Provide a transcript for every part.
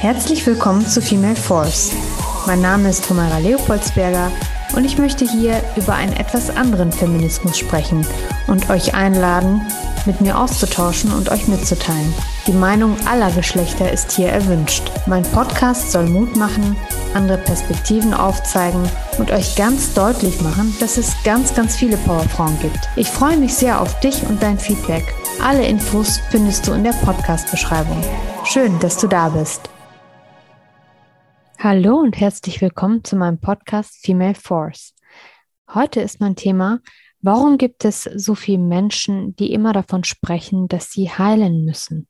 Herzlich willkommen zu Female Force. Mein Name ist Tamara Leopoldsberger und ich möchte hier über einen etwas anderen Feminismus sprechen und euch einladen, mit mir auszutauschen und euch mitzuteilen. Die Meinung aller Geschlechter ist hier erwünscht. Mein Podcast soll Mut machen, andere Perspektiven aufzeigen und euch ganz deutlich machen, dass es ganz, ganz viele Powerfrauen gibt. Ich freue mich sehr auf dich und dein Feedback. Alle Infos findest du in der Podcast-Beschreibung. Schön, dass du da bist. Hallo und herzlich willkommen zu meinem Podcast Female Force. Heute ist mein Thema, warum gibt es so viele Menschen, die immer davon sprechen, dass sie heilen müssen?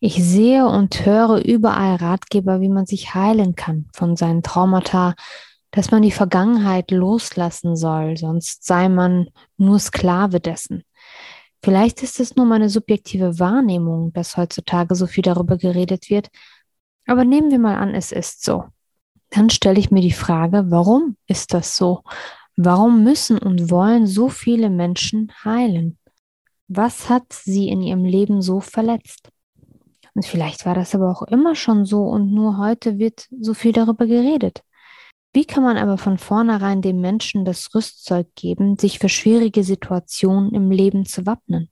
Ich sehe und höre überall Ratgeber, wie man sich heilen kann von seinen Traumata, dass man die Vergangenheit loslassen soll, sonst sei man nur Sklave dessen. Vielleicht ist es nur meine subjektive Wahrnehmung, dass heutzutage so viel darüber geredet wird, aber nehmen wir mal an, es ist so. Dann stelle ich mir die Frage, warum ist das so? Warum müssen und wollen so viele Menschen heilen? Was hat sie in ihrem Leben so verletzt? Und vielleicht war das aber auch immer schon so und nur heute wird so viel darüber geredet. Wie kann man aber von vornherein dem Menschen das Rüstzeug geben, sich für schwierige Situationen im Leben zu wappnen?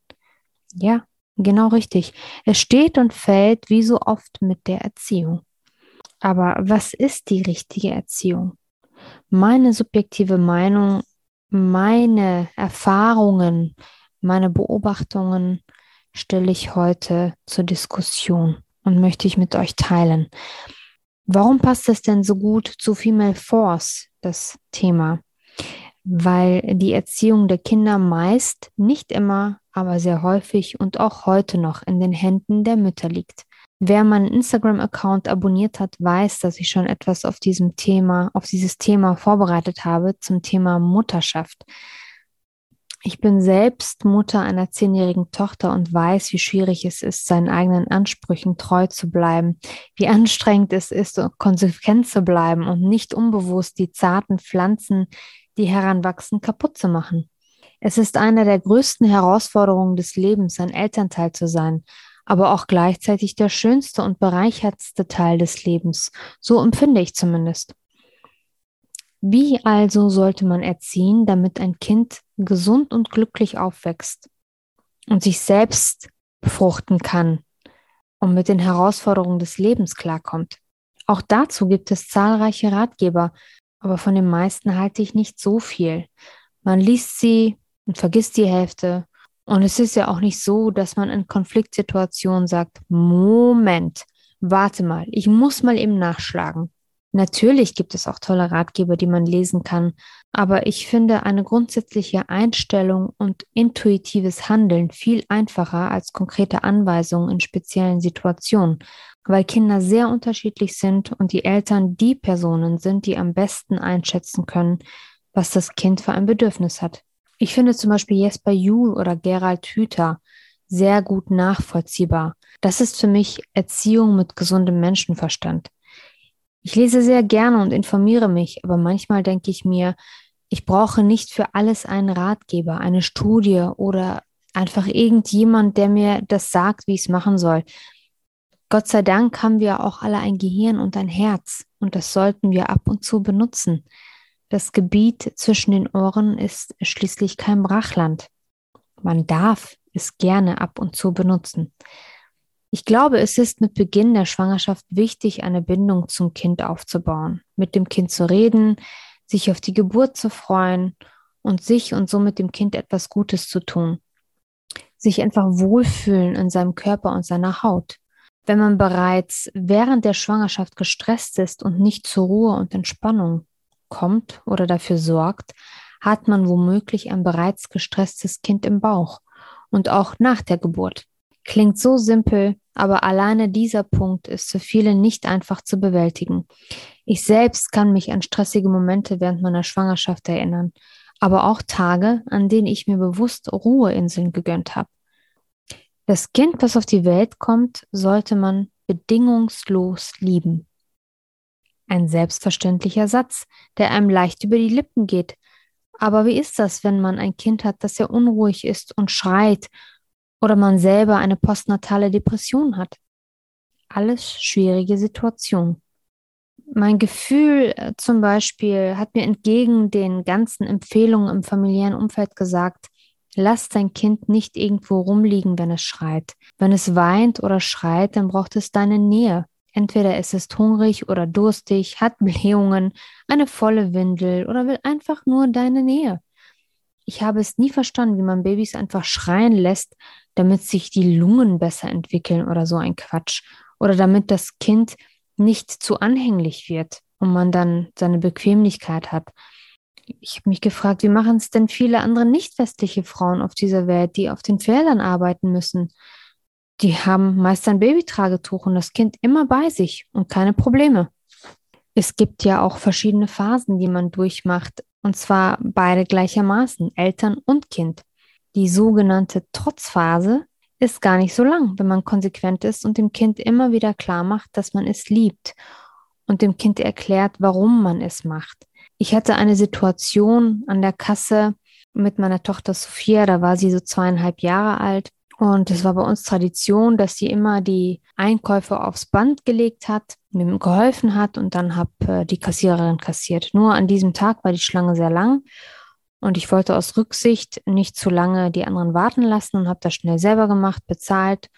Ja, Genau richtig. Es steht und fällt wie so oft mit der Erziehung. Aber was ist die richtige Erziehung? Meine subjektive Meinung, meine Erfahrungen, meine Beobachtungen stelle ich heute zur Diskussion und möchte ich mit euch teilen. Warum passt es denn so gut zu Female Force, das Thema? Weil die Erziehung der Kinder meist nicht immer aber sehr häufig und auch heute noch in den Händen der Mütter liegt. Wer meinen Instagram-Account abonniert hat, weiß, dass ich schon etwas auf diesem Thema, auf dieses Thema vorbereitet habe zum Thema Mutterschaft. Ich bin selbst Mutter einer zehnjährigen Tochter und weiß, wie schwierig es ist, seinen eigenen Ansprüchen treu zu bleiben, wie anstrengend es ist, konsequent zu bleiben und nicht unbewusst die zarten Pflanzen, die heranwachsen, kaputt zu machen. Es ist eine der größten Herausforderungen des Lebens, ein Elternteil zu sein, aber auch gleichzeitig der schönste und bereichertste Teil des Lebens. So empfinde ich zumindest. Wie also sollte man erziehen, damit ein Kind gesund und glücklich aufwächst und sich selbst befruchten kann und mit den Herausforderungen des Lebens klarkommt? Auch dazu gibt es zahlreiche Ratgeber, aber von den meisten halte ich nicht so viel. Man liest sie, und vergisst die Hälfte. Und es ist ja auch nicht so, dass man in Konfliktsituationen sagt, Moment, warte mal, ich muss mal eben nachschlagen. Natürlich gibt es auch tolle Ratgeber, die man lesen kann, aber ich finde eine grundsätzliche Einstellung und intuitives Handeln viel einfacher als konkrete Anweisungen in speziellen Situationen, weil Kinder sehr unterschiedlich sind und die Eltern die Personen sind, die am besten einschätzen können, was das Kind für ein Bedürfnis hat. Ich finde zum Beispiel Jesper Juhl oder Gerald Hüther sehr gut nachvollziehbar. Das ist für mich Erziehung mit gesundem Menschenverstand. Ich lese sehr gerne und informiere mich, aber manchmal denke ich mir, ich brauche nicht für alles einen Ratgeber, eine Studie oder einfach irgendjemand, der mir das sagt, wie ich es machen soll. Gott sei Dank haben wir auch alle ein Gehirn und ein Herz und das sollten wir ab und zu benutzen. Das Gebiet zwischen den Ohren ist schließlich kein Brachland. Man darf es gerne ab und zu benutzen. Ich glaube, es ist mit Beginn der Schwangerschaft wichtig, eine Bindung zum Kind aufzubauen, mit dem Kind zu reden, sich auf die Geburt zu freuen und sich und somit dem Kind etwas Gutes zu tun. Sich einfach wohlfühlen in seinem Körper und seiner Haut. Wenn man bereits während der Schwangerschaft gestresst ist und nicht zur Ruhe und Entspannung kommt oder dafür sorgt, hat man womöglich ein bereits gestresstes Kind im Bauch und auch nach der Geburt. Klingt so simpel, aber alleine dieser Punkt ist für viele nicht einfach zu bewältigen. Ich selbst kann mich an stressige Momente während meiner Schwangerschaft erinnern, aber auch Tage, an denen ich mir bewusst Ruheinseln gegönnt habe. Das Kind, das auf die Welt kommt, sollte man bedingungslos lieben. Ein selbstverständlicher Satz, der einem leicht über die Lippen geht. Aber wie ist das, wenn man ein Kind hat, das sehr unruhig ist und schreit oder man selber eine postnatale Depression hat? alles schwierige Situationen. Mein Gefühl äh, zum Beispiel hat mir entgegen den ganzen Empfehlungen im familiären Umfeld gesagt, lass dein Kind nicht irgendwo rumliegen, wenn es schreit. Wenn es weint oder schreit, dann braucht es deine Nähe. Entweder es ist hungrig oder durstig, hat Blähungen, eine volle Windel oder will einfach nur deine Nähe. Ich habe es nie verstanden, wie man Babys einfach schreien lässt, damit sich die Lungen besser entwickeln oder so ein Quatsch. Oder damit das Kind nicht zu anhänglich wird und man dann seine Bequemlichkeit hat. Ich habe mich gefragt, wie machen es denn viele andere nicht westliche Frauen auf dieser Welt, die auf den Feldern arbeiten müssen? Die haben meist ein Babytragetuch und das Kind immer bei sich und keine Probleme. Es gibt ja auch verschiedene Phasen, die man durchmacht, und zwar beide gleichermaßen, Eltern und Kind. Die sogenannte Trotzphase ist gar nicht so lang, wenn man konsequent ist und dem Kind immer wieder klar macht, dass man es liebt und dem Kind erklärt, warum man es macht. Ich hatte eine Situation an der Kasse mit meiner Tochter Sophia, da war sie so zweieinhalb Jahre alt. Und es war bei uns Tradition, dass sie immer die Einkäufe aufs Band gelegt hat, mir geholfen hat und dann habe äh, die Kassiererin kassiert. Nur an diesem Tag war die Schlange sehr lang und ich wollte aus Rücksicht nicht zu lange die anderen warten lassen und habe das schnell selber gemacht, bezahlt.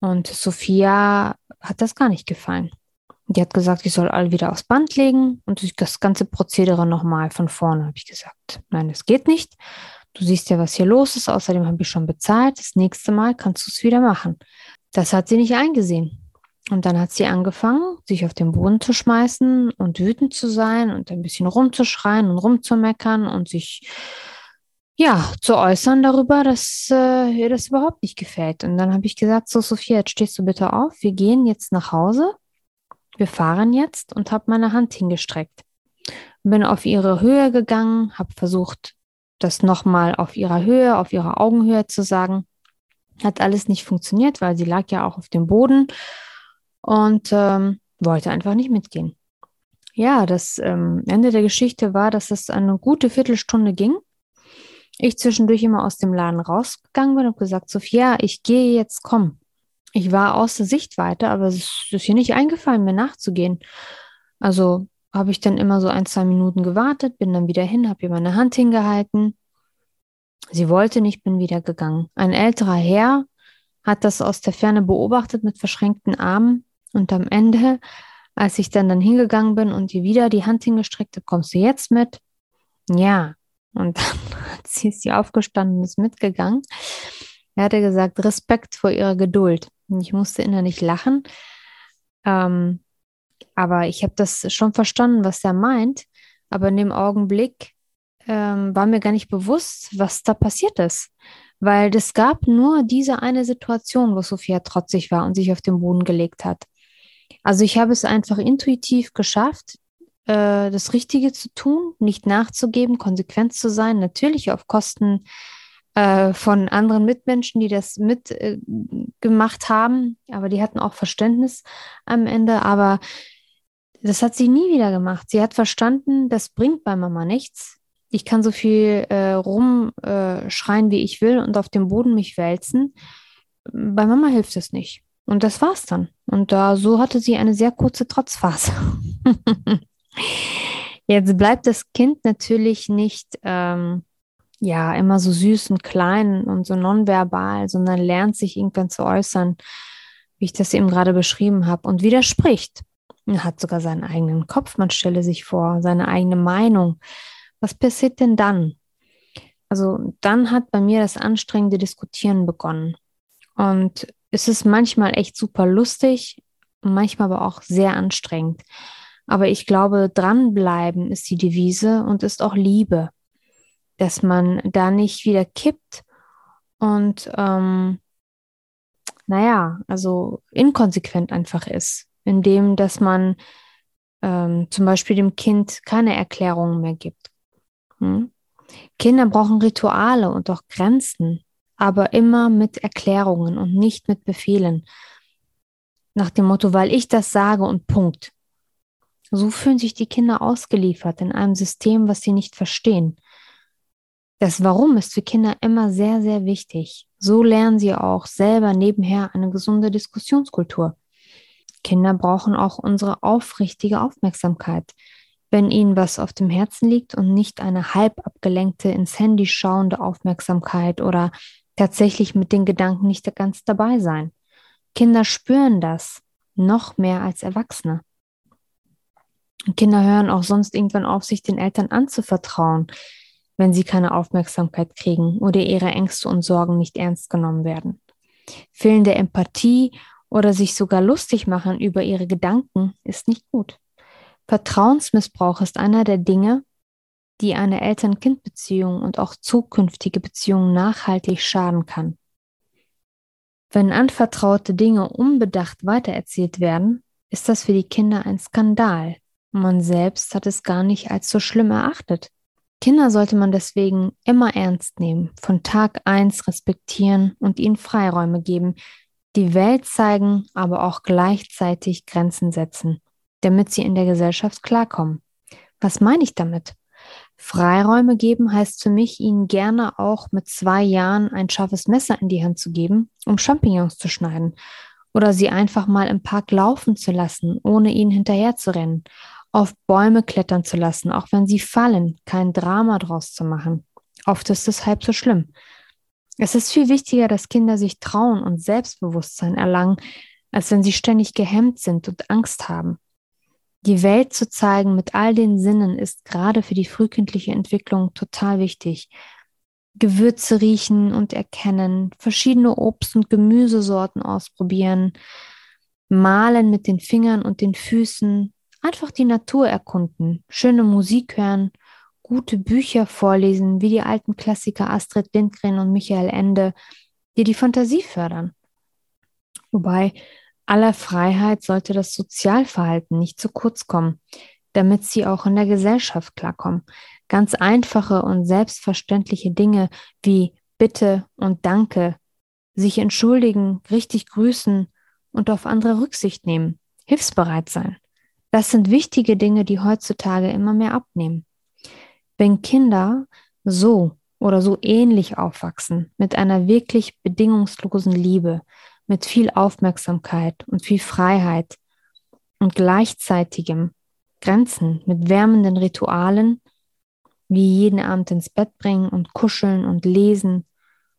Und Sophia hat das gar nicht gefallen. Die hat gesagt, ich soll alle wieder aufs Band legen und das ganze Prozedere nochmal von vorne, habe ich gesagt. Nein, das geht nicht. Du siehst ja, was hier los ist. Außerdem habe ich schon bezahlt. Das nächste Mal kannst du es wieder machen. Das hat sie nicht eingesehen. Und dann hat sie angefangen, sich auf den Boden zu schmeißen und wütend zu sein und ein bisschen rumzuschreien und rumzumeckern und sich ja zu äußern darüber, dass äh, ihr das überhaupt nicht gefällt. Und dann habe ich gesagt, so Sophia, jetzt stehst du bitte auf, wir gehen jetzt nach Hause, wir fahren jetzt und habe meine Hand hingestreckt. Bin auf ihre Höhe gegangen, habe versucht, das nochmal auf ihrer Höhe, auf ihrer Augenhöhe zu sagen. Hat alles nicht funktioniert, weil sie lag ja auch auf dem Boden und ähm, wollte einfach nicht mitgehen. Ja, das ähm, Ende der Geschichte war, dass es eine gute Viertelstunde ging. Ich zwischendurch immer aus dem Laden rausgegangen bin und gesagt, Sophia, ich gehe jetzt, komm. Ich war außer Sichtweite, aber es ist hier nicht eingefallen, mir nachzugehen. Also habe ich dann immer so ein, zwei Minuten gewartet, bin dann wieder hin, habe ihr meine Hand hingehalten. Sie wollte nicht, bin wieder gegangen. Ein älterer Herr hat das aus der Ferne beobachtet mit verschränkten Armen und am Ende, als ich dann dann hingegangen bin und ihr wieder die Hand hingestreckt habe, kommst du jetzt mit? Ja. Und dann hat sie, ist sie aufgestanden und ist mitgegangen. Er hatte gesagt, Respekt vor ihrer Geduld. Ich musste innerlich lachen. Ähm, aber ich habe das schon verstanden, was er meint. Aber in dem Augenblick ähm, war mir gar nicht bewusst, was da passiert ist. Weil es gab nur diese eine Situation, wo Sophia trotzig war und sich auf den Boden gelegt hat. Also ich habe es einfach intuitiv geschafft, äh, das Richtige zu tun, nicht nachzugeben, konsequent zu sein, natürlich auf Kosten äh, von anderen Mitmenschen, die das mitgemacht äh, haben, aber die hatten auch Verständnis am Ende. Aber das hat sie nie wieder gemacht. Sie hat verstanden, das bringt bei Mama nichts. Ich kann so viel äh, rumschreien, äh, wie ich will und auf dem Boden mich wälzen. Bei Mama hilft es nicht. Und das war's dann. Und da so hatte sie eine sehr kurze Trotzphase. Jetzt bleibt das Kind natürlich nicht ähm, ja immer so süß und klein und so nonverbal, sondern lernt sich irgendwann zu äußern, wie ich das eben gerade beschrieben habe, und widerspricht. Er hat sogar seinen eigenen Kopf, man stelle sich vor, seine eigene Meinung. Was passiert denn dann? Also dann hat bei mir das anstrengende Diskutieren begonnen. Und es ist manchmal echt super lustig, manchmal aber auch sehr anstrengend. Aber ich glaube, dranbleiben ist die Devise und ist auch Liebe, dass man da nicht wieder kippt und ähm, naja, also inkonsequent einfach ist indem dass man ähm, zum Beispiel dem Kind keine Erklärungen mehr gibt. Hm? Kinder brauchen Rituale und auch Grenzen, aber immer mit Erklärungen und nicht mit Befehlen. Nach dem Motto, weil ich das sage und Punkt. So fühlen sich die Kinder ausgeliefert in einem System, was sie nicht verstehen. Das Warum ist für Kinder immer sehr, sehr wichtig. So lernen sie auch selber nebenher eine gesunde Diskussionskultur. Kinder brauchen auch unsere aufrichtige Aufmerksamkeit. Wenn ihnen was auf dem Herzen liegt und nicht eine halb abgelenkte, ins Handy schauende Aufmerksamkeit oder tatsächlich mit den Gedanken nicht ganz dabei sein. Kinder spüren das noch mehr als Erwachsene. Kinder hören auch sonst irgendwann auf, sich den Eltern anzuvertrauen, wenn sie keine Aufmerksamkeit kriegen oder ihre Ängste und Sorgen nicht ernst genommen werden. Fehlende Empathie oder sich sogar lustig machen über ihre Gedanken ist nicht gut. Vertrauensmissbrauch ist einer der Dinge, die eine Eltern-Kind-Beziehung und auch zukünftige Beziehungen nachhaltig schaden kann. Wenn anvertraute Dinge unbedacht weitererzählt werden, ist das für die Kinder ein Skandal. Man selbst hat es gar nicht als so schlimm erachtet. Kinder sollte man deswegen immer ernst nehmen, von Tag eins respektieren und ihnen Freiräume geben, die Welt zeigen, aber auch gleichzeitig Grenzen setzen, damit sie in der Gesellschaft klarkommen. Was meine ich damit? Freiräume geben heißt für mich, ihnen gerne auch mit zwei Jahren ein scharfes Messer in die Hand zu geben, um Champignons zu schneiden. Oder sie einfach mal im Park laufen zu lassen, ohne ihnen hinterherzurennen. Auf Bäume klettern zu lassen, auch wenn sie fallen, kein Drama draus zu machen. Oft ist es halb so schlimm. Es ist viel wichtiger, dass Kinder sich trauen und Selbstbewusstsein erlangen, als wenn sie ständig gehemmt sind und Angst haben. Die Welt zu zeigen mit all den Sinnen ist gerade für die frühkindliche Entwicklung total wichtig. Gewürze riechen und erkennen, verschiedene Obst- und Gemüsesorten ausprobieren, malen mit den Fingern und den Füßen, einfach die Natur erkunden, schöne Musik hören, gute Bücher vorlesen, wie die alten Klassiker Astrid Lindgren und Michael Ende, die die Fantasie fördern. Wobei aller Freiheit sollte das Sozialverhalten nicht zu kurz kommen, damit sie auch in der Gesellschaft klarkommen. Ganz einfache und selbstverständliche Dinge wie Bitte und Danke, sich entschuldigen, richtig grüßen und auf andere Rücksicht nehmen, hilfsbereit sein. Das sind wichtige Dinge, die heutzutage immer mehr abnehmen. Wenn Kinder so oder so ähnlich aufwachsen, mit einer wirklich bedingungslosen Liebe, mit viel Aufmerksamkeit und viel Freiheit und gleichzeitigem Grenzen, mit wärmenden Ritualen, wie jeden Abend ins Bett bringen und kuscheln und lesen,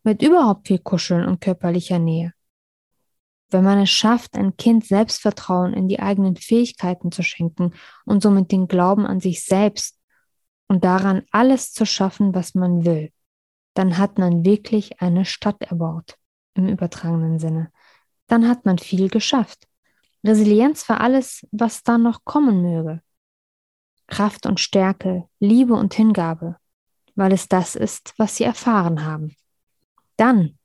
mit überhaupt viel Kuscheln und körperlicher Nähe. Wenn man es schafft, ein Kind Selbstvertrauen in die eigenen Fähigkeiten zu schenken und somit den Glauben an sich selbst und daran alles zu schaffen, was man will, dann hat man wirklich eine Stadt erbaut, im übertragenen Sinne dann hat man viel geschafft. Resilienz für alles, was da noch kommen möge. Kraft und Stärke, Liebe und Hingabe, weil es das ist, was sie erfahren haben. Dann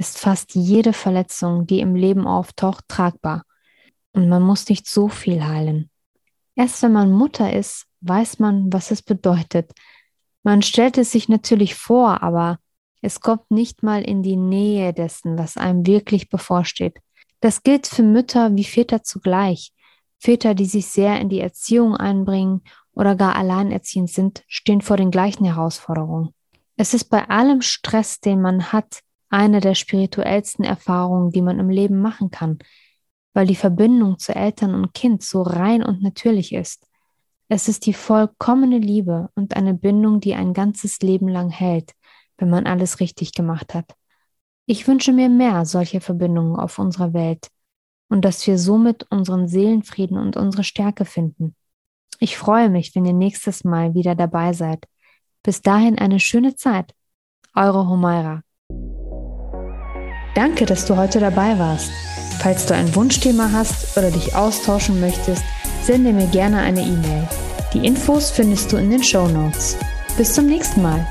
ist fast jede Verletzung, die im Leben auftaucht, tragbar. Und man muss nicht so viel heilen. Erst wenn man Mutter ist, weiß man, was es bedeutet. Man stellt es sich natürlich vor, aber es kommt nicht mal in die Nähe dessen, was einem wirklich bevorsteht. Das gilt für Mütter wie Väter zugleich. Väter, die sich sehr in die Erziehung einbringen oder gar alleinerziehend sind, stehen vor den gleichen Herausforderungen. Es ist bei allem Stress, den man hat, eine der spirituellsten Erfahrungen, die man im Leben machen kann, weil die Verbindung zu Eltern und Kind so rein und natürlich ist. Es ist die vollkommene Liebe und eine Bindung, die ein ganzes Leben lang hält, wenn man alles richtig gemacht hat. Ich wünsche mir mehr solcher Verbindungen auf unserer Welt und dass wir somit unseren Seelenfrieden und unsere Stärke finden. Ich freue mich, wenn ihr nächstes Mal wieder dabei seid. Bis dahin eine schöne Zeit. Eure Humaira. Danke, dass du heute dabei warst. Falls du ein Wunschthema hast oder dich austauschen möchtest, sende mir gerne eine E-Mail. Die Infos findest du in den Show Notes. Bis zum nächsten Mal.